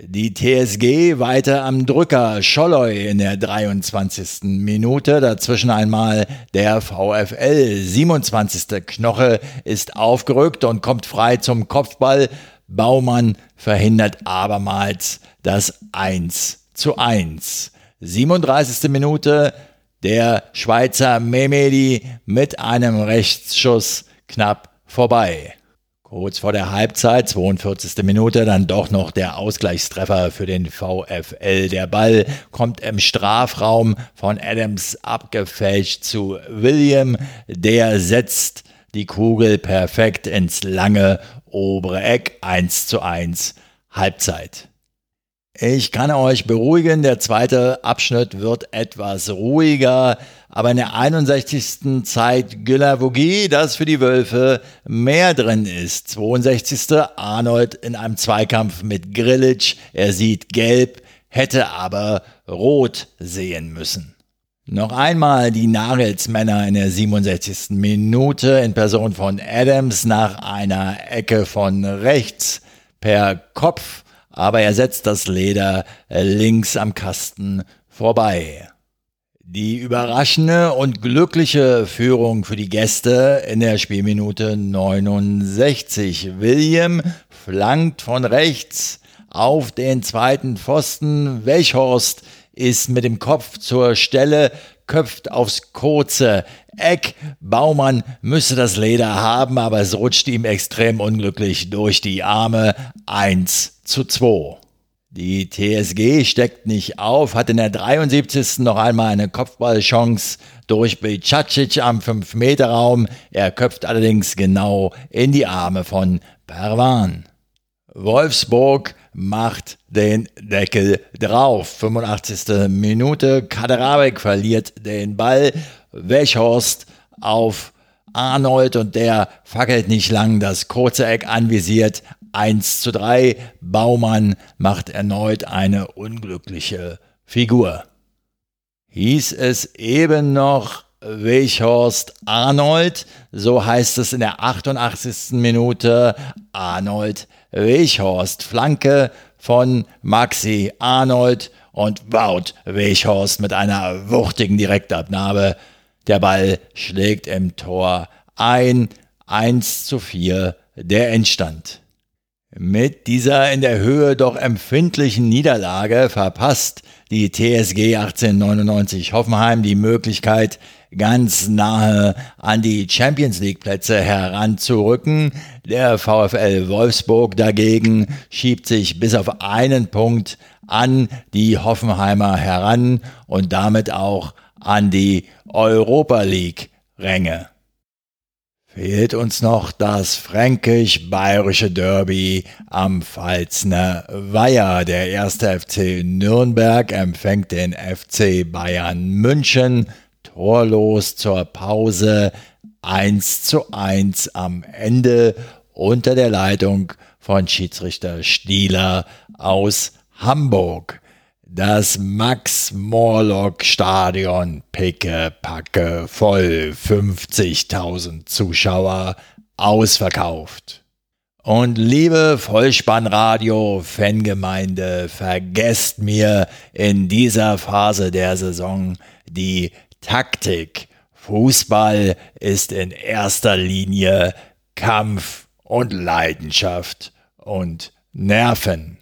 Die TSG weiter am Drücker, Scholloy in der 23. Minute, dazwischen einmal der VfL, 27. Knoche ist aufgerückt und kommt frei zum Kopfball. Baumann verhindert abermals das 1 zu 1. 37. Minute, der Schweizer Memedi mit einem Rechtsschuss knapp vorbei. Kurz vor der Halbzeit, 42. Minute, dann doch noch der Ausgleichstreffer für den VfL. Der Ball kommt im Strafraum von Adams abgefälscht zu William. Der setzt die Kugel perfekt ins lange obere Eck. 1 zu 1 Halbzeit. Ich kann euch beruhigen, der zweite Abschnitt wird etwas ruhiger, aber in der 61. Zeit Gülavogi, dass für die Wölfe mehr drin ist. 62. Arnold in einem Zweikampf mit Grillitsch, er sieht gelb, hätte aber rot sehen müssen. Noch einmal die Nagelsmänner in der 67. Minute in Person von Adams nach einer Ecke von rechts per Kopf aber er setzt das Leder äh, links am Kasten vorbei. Die überraschende und glückliche Führung für die Gäste in der Spielminute 69. William flankt von rechts auf den zweiten Pfosten. Welchhorst ist mit dem Kopf zur Stelle, köpft aufs kurze Eck. Baumann müsse das Leder haben, aber es rutscht ihm extrem unglücklich durch die Arme. 1 zu 2. Die TSG steckt nicht auf, hat in der 73. noch einmal eine Kopfballchance durch Bicacic am 5-Meter-Raum. Er köpft allerdings genau in die Arme von Perwan. Wolfsburg macht den Deckel drauf. 85. Minute. Kaderabek verliert den Ball. Wechhorst auf Arnold und der fackelt nicht lang das kurze Eck anvisiert. 1 zu 3. Baumann macht erneut eine unglückliche Figur. Hieß es eben noch Wechhorst Arnold, so heißt es in der 88. Minute. Arnold Wechhorst, Flanke von Maxi Arnold und Wout Wechhorst mit einer wuchtigen Direktabnahme. Der Ball schlägt im Tor ein. 1 zu 4 der Endstand. Mit dieser in der Höhe doch empfindlichen Niederlage verpasst die TSG 1899 Hoffenheim die Möglichkeit, ganz nahe an die Champions League Plätze heranzurücken. Der VfL Wolfsburg dagegen schiebt sich bis auf einen Punkt an die Hoffenheimer heran und damit auch an die Europa League Ränge. Fehlt uns noch das fränkisch-bayerische Derby am Pfalzner Weiher. Der erste FC Nürnberg empfängt den FC Bayern München torlos zur Pause 1 zu 1 am Ende unter der Leitung von Schiedsrichter Stieler aus Hamburg. Das Max-Morlock-Stadion picke-packe voll, 50.000 Zuschauer ausverkauft. Und liebe Vollspannradio-Fangemeinde, vergesst mir in dieser Phase der Saison die Taktik. Fußball ist in erster Linie Kampf und Leidenschaft und Nerven.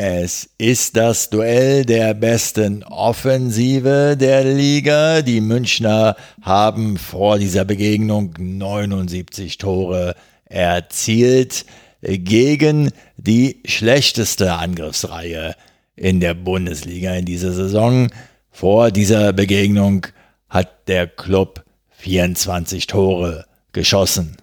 Es ist das Duell der besten Offensive der Liga. Die Münchner haben vor dieser Begegnung 79 Tore erzielt gegen die schlechteste Angriffsreihe in der Bundesliga in dieser Saison. Vor dieser Begegnung hat der Club 24 Tore geschossen.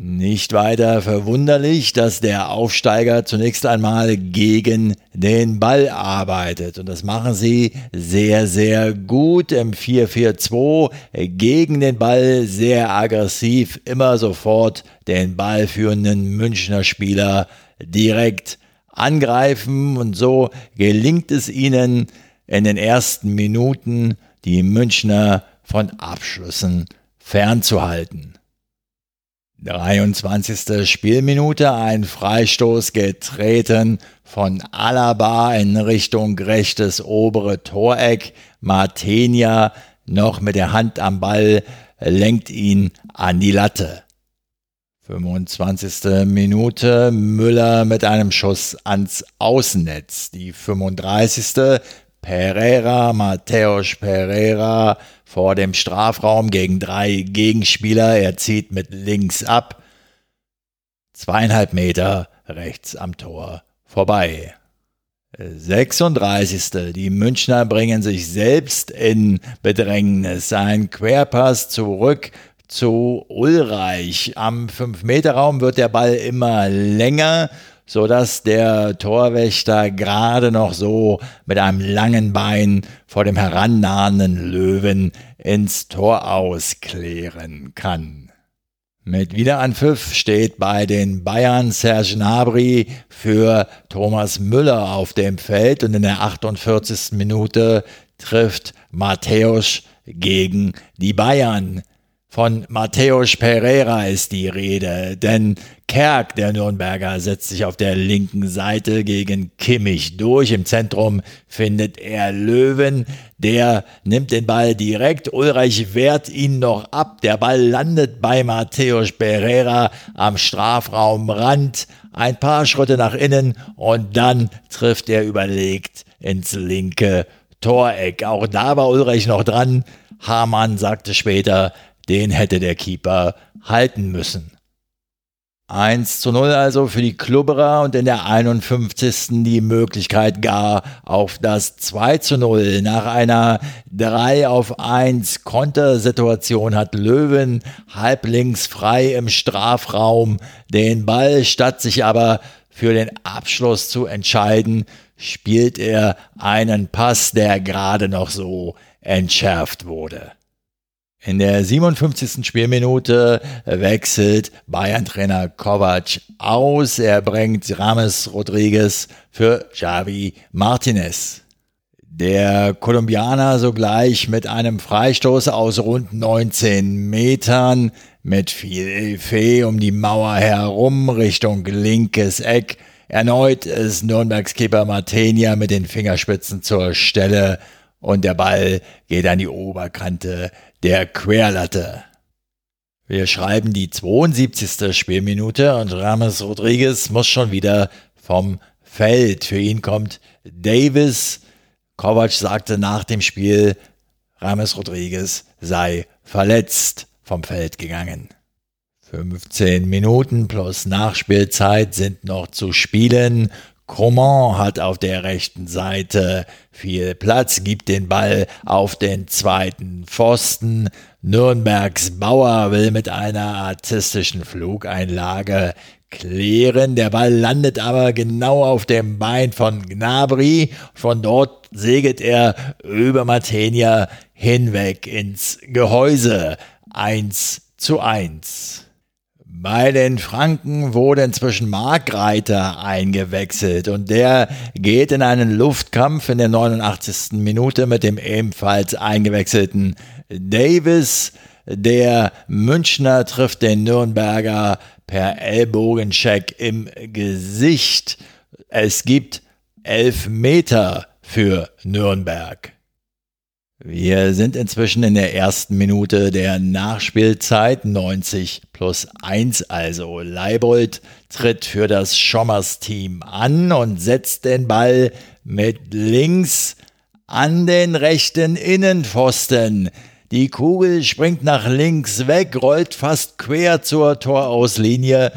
Nicht weiter verwunderlich, dass der Aufsteiger zunächst einmal gegen den Ball arbeitet. Und das machen sie sehr, sehr gut im 4-4-2. Gegen den Ball sehr aggressiv, immer sofort den ballführenden Münchner Spieler direkt angreifen. Und so gelingt es ihnen in den ersten Minuten, die Münchner von Abschlüssen fernzuhalten. 23. Spielminute, ein Freistoß getreten von Alaba in Richtung rechtes obere Toreck. Martenia noch mit der Hand am Ball lenkt ihn an die Latte. 25. Minute, Müller mit einem Schuss ans Außennetz. Die 35. Pereira, Mateus Pereira vor dem Strafraum gegen drei Gegenspieler. Er zieht mit links ab. Zweieinhalb Meter rechts am Tor vorbei. 36. Die Münchner bringen sich selbst in Bedrängnis. Ein Querpass zurück zu Ulreich. Am 5-Meter-Raum wird der Ball immer länger, sodass der Torwächter gerade noch so mit einem langen Bein vor dem herannahenden Löwen ins Tor ausklären kann. Mit Wiederanpfiff steht bei den Bayern Serge Gnabry für Thomas Müller auf dem Feld und in der 48. Minute trifft Matthäus gegen die Bayern. Von Matthäus Pereira ist die Rede, denn Kerk, der Nürnberger, setzt sich auf der linken Seite gegen Kimmich durch. Im Zentrum findet er Löwen, der nimmt den Ball direkt. Ulreich wehrt ihn noch ab. Der Ball landet bei Matthäus Pereira am Strafraumrand. Ein paar Schritte nach innen und dann trifft er überlegt ins linke Toreck. Auch da war Ulreich noch dran. Hamann sagte später, den hätte der Keeper halten müssen. 1 zu 0 also für die Klubberer und in der 51. die Möglichkeit gar auf das 2 zu 0. Nach einer 3 auf 1 Kontersituation hat Löwen halblinks frei im Strafraum den Ball, statt sich aber für den Abschluss zu entscheiden, spielt er einen Pass, der gerade noch so entschärft wurde. In der 57. Spielminute wechselt Bayern-Trainer Kovac aus. Er bringt Rames Rodriguez für Javi Martinez. Der Kolumbianer sogleich mit einem Freistoß aus rund 19 Metern mit viel Effet um die Mauer herum Richtung linkes Eck. Erneut ist Nürnbergs Keeper Martenia mit den Fingerspitzen zur Stelle und der Ball geht an die Oberkante der Querlatte. Wir schreiben die 72. Spielminute und Rames Rodriguez muss schon wieder vom Feld. Für ihn kommt Davis. Kovac sagte nach dem Spiel, Rames Rodriguez sei verletzt vom Feld gegangen. 15 Minuten plus Nachspielzeit sind noch zu spielen. Coman hat auf der rechten Seite viel Platz, gibt den Ball auf den zweiten Pfosten. Nürnbergs Bauer will mit einer artistischen Flugeinlage klären. Der Ball landet aber genau auf dem Bein von Gnabry. Von dort segelt er über Matenia hinweg ins Gehäuse. Eins zu eins. Bei den Franken wurde inzwischen Markreiter eingewechselt und der geht in einen Luftkampf in der 89. Minute mit dem ebenfalls eingewechselten Davis. Der Münchner trifft den Nürnberger per Ellbogencheck im Gesicht. Es gibt elf Meter für Nürnberg. Wir sind inzwischen in der ersten Minute der Nachspielzeit, 90 plus 1 also. Leibold tritt für das Schommers-Team an und setzt den Ball mit links an den rechten Innenpfosten. Die Kugel springt nach links weg, rollt fast quer zur Torauslinie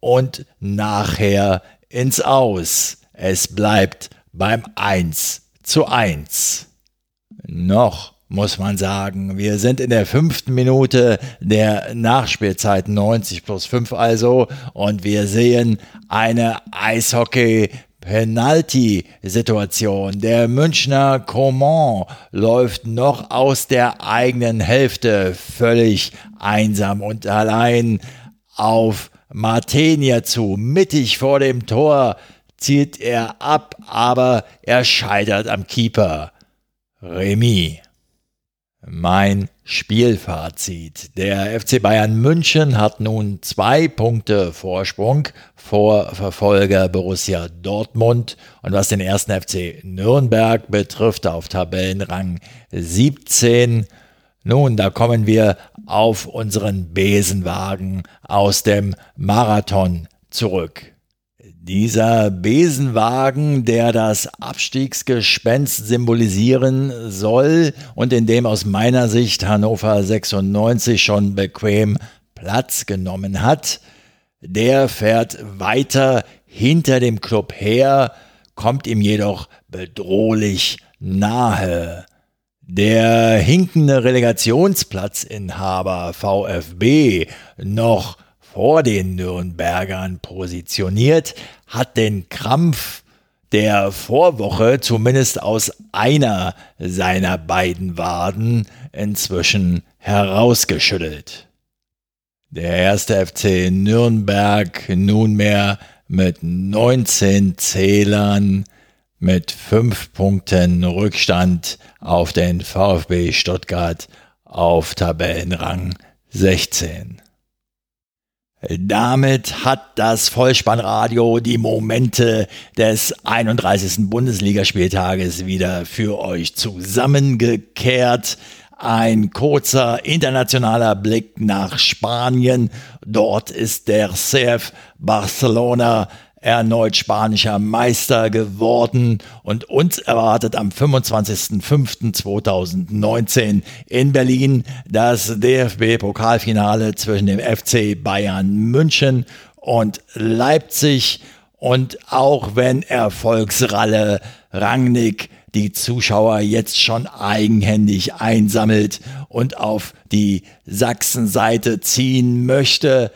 und nachher ins Aus. Es bleibt beim 1 zu 1. Noch muss man sagen. Wir sind in der fünften Minute der Nachspielzeit 90 plus 5 also und wir sehen eine Eishockey Penalty-Situation. Der Münchner Coman läuft noch aus der eigenen Hälfte völlig einsam und allein auf Martenia zu. Mittig vor dem Tor zielt er ab, aber er scheitert am Keeper. Remis. Mein Spielfazit. Der FC Bayern München hat nun zwei Punkte Vorsprung vor Verfolger Borussia Dortmund und was den ersten FC Nürnberg betrifft, auf Tabellenrang 17. Nun, da kommen wir auf unseren Besenwagen aus dem Marathon zurück. Dieser Besenwagen, der das Abstiegsgespenst symbolisieren soll und in dem aus meiner Sicht Hannover 96 schon bequem Platz genommen hat, der fährt weiter hinter dem Club her, kommt ihm jedoch bedrohlich nahe. Der hinkende Relegationsplatzinhaber VfB noch vor den Nürnbergern positioniert, hat den Krampf der Vorwoche zumindest aus einer seiner beiden Waden inzwischen herausgeschüttelt. Der erste FC Nürnberg nunmehr mit 19 Zählern mit 5 Punkten Rückstand auf den VfB Stuttgart auf Tabellenrang 16. Damit hat das Vollspannradio die Momente des 31. Bundesligaspieltages wieder für euch zusammengekehrt. Ein kurzer internationaler Blick nach Spanien. Dort ist der CF Barcelona erneut spanischer Meister geworden und uns erwartet am 25.05.2019 in Berlin das DFB-Pokalfinale zwischen dem FC Bayern München und Leipzig. Und auch wenn Erfolgsralle Rangnick die Zuschauer jetzt schon eigenhändig einsammelt und auf die Sachsenseite ziehen möchte,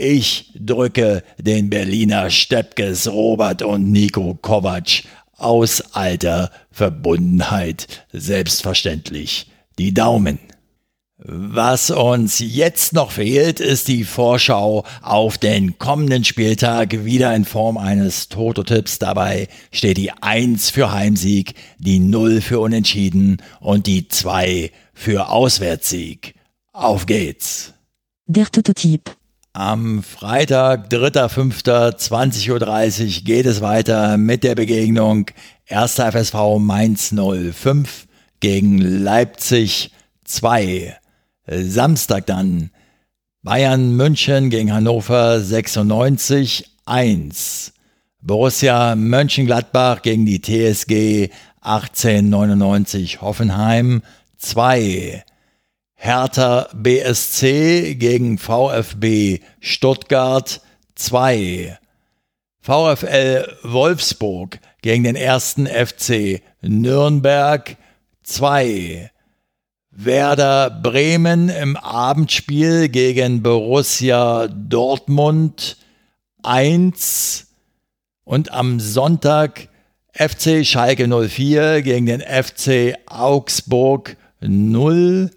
ich drücke den Berliner Steppkes Robert und Nico Kovac aus alter Verbundenheit selbstverständlich die Daumen. Was uns jetzt noch fehlt, ist die Vorschau auf den kommenden Spieltag wieder in Form eines Toto-Tipps. Dabei steht die 1 für Heimsieg, die 0 für Unentschieden und die 2 für Auswärtssieg. Auf geht's! Der Toto-Tipp. Am Freitag, 3.5.20.30 Uhr geht es weiter mit der Begegnung 1. FSV Mainz 05 gegen Leipzig 2. Samstag dann Bayern München gegen Hannover 96 1. Borussia Mönchengladbach gegen die TSG 1899 Hoffenheim 2. Hertha BSC gegen VfB Stuttgart 2. VfL Wolfsburg gegen den ersten FC Nürnberg 2. Werder Bremen im Abendspiel gegen Borussia Dortmund 1 und am Sonntag FC Schalke 04 gegen den FC Augsburg 0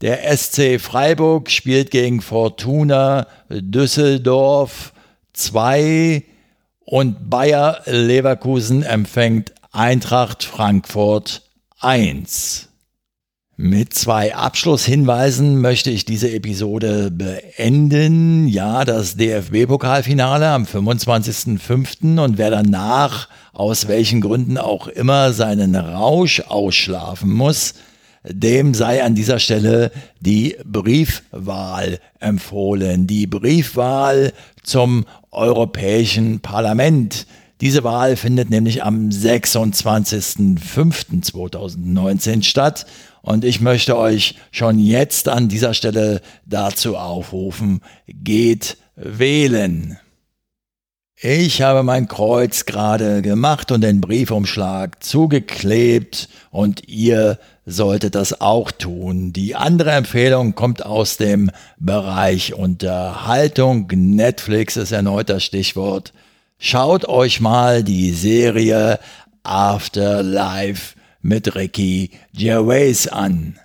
der SC Freiburg spielt gegen Fortuna Düsseldorf 2 und Bayer Leverkusen empfängt Eintracht Frankfurt 1. Mit zwei Abschlusshinweisen möchte ich diese Episode beenden. Ja, das DFB-Pokalfinale am 25.05. und wer danach aus welchen Gründen auch immer seinen Rausch ausschlafen muss, dem sei an dieser Stelle die Briefwahl empfohlen. Die Briefwahl zum Europäischen Parlament. Diese Wahl findet nämlich am 26.05.2019 statt und ich möchte euch schon jetzt an dieser Stelle dazu aufrufen, geht wählen. Ich habe mein Kreuz gerade gemacht und den Briefumschlag zugeklebt und ihr solltet das auch tun. Die andere Empfehlung kommt aus dem Bereich Unterhaltung. Netflix ist erneut das Stichwort. Schaut euch mal die Serie Afterlife mit Ricky Gervais an.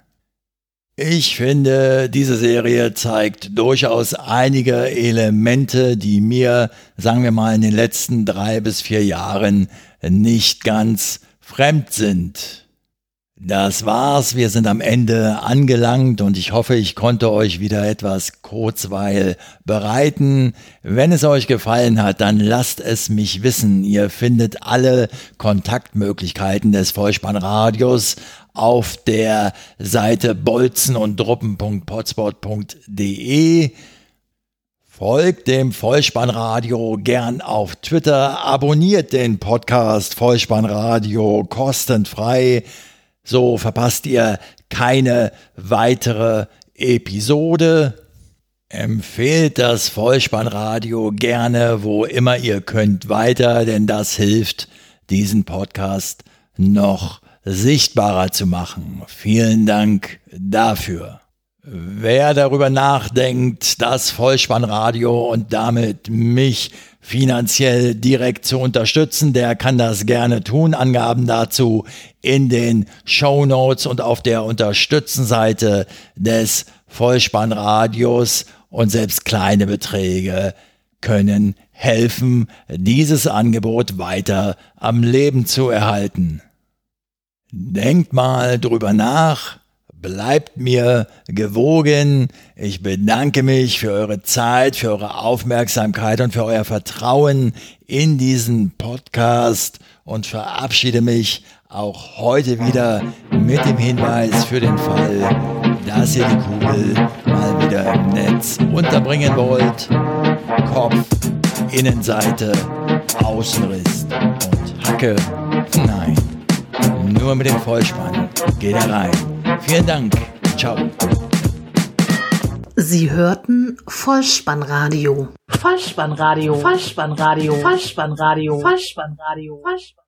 Ich finde, diese Serie zeigt durchaus einige Elemente, die mir, sagen wir mal, in den letzten drei bis vier Jahren nicht ganz fremd sind. Das war's. Wir sind am Ende angelangt und ich hoffe, ich konnte euch wieder etwas Kurzweil bereiten. Wenn es euch gefallen hat, dann lasst es mich wissen. Ihr findet alle Kontaktmöglichkeiten des Vollspannradios auf der Seite bolzen. Folgt dem Vollspannradio gern auf Twitter, abonniert den Podcast Vollspannradio kostenfrei so verpasst ihr keine weitere Episode. Empfehlt das Vollspannradio gerne, wo immer ihr könnt, weiter, denn das hilft, diesen Podcast noch sichtbarer zu machen. Vielen Dank dafür. Wer darüber nachdenkt, das Vollspannradio und damit mich finanziell direkt zu unterstützen, der kann das gerne tun. Angaben dazu in den Show Notes und auf der Unterstützenseite des Vollspannradios und selbst kleine Beträge können helfen, dieses Angebot weiter am Leben zu erhalten. Denkt mal drüber nach Bleibt mir gewogen. Ich bedanke mich für eure Zeit, für eure Aufmerksamkeit und für euer Vertrauen in diesen Podcast und verabschiede mich auch heute wieder mit dem Hinweis für den Fall, dass ihr die Kugel mal wieder im Netz unterbringen wollt. Kopf, Innenseite, Außenriss und Hacke. Nein, nur mit dem Vollspann geht er rein. Vielen Dank. Ciao. Sie hörten Vollspannradio. Vollspannradio. Vollspannradio. Vollspannradio. Vollspannradio. Vollspannradio.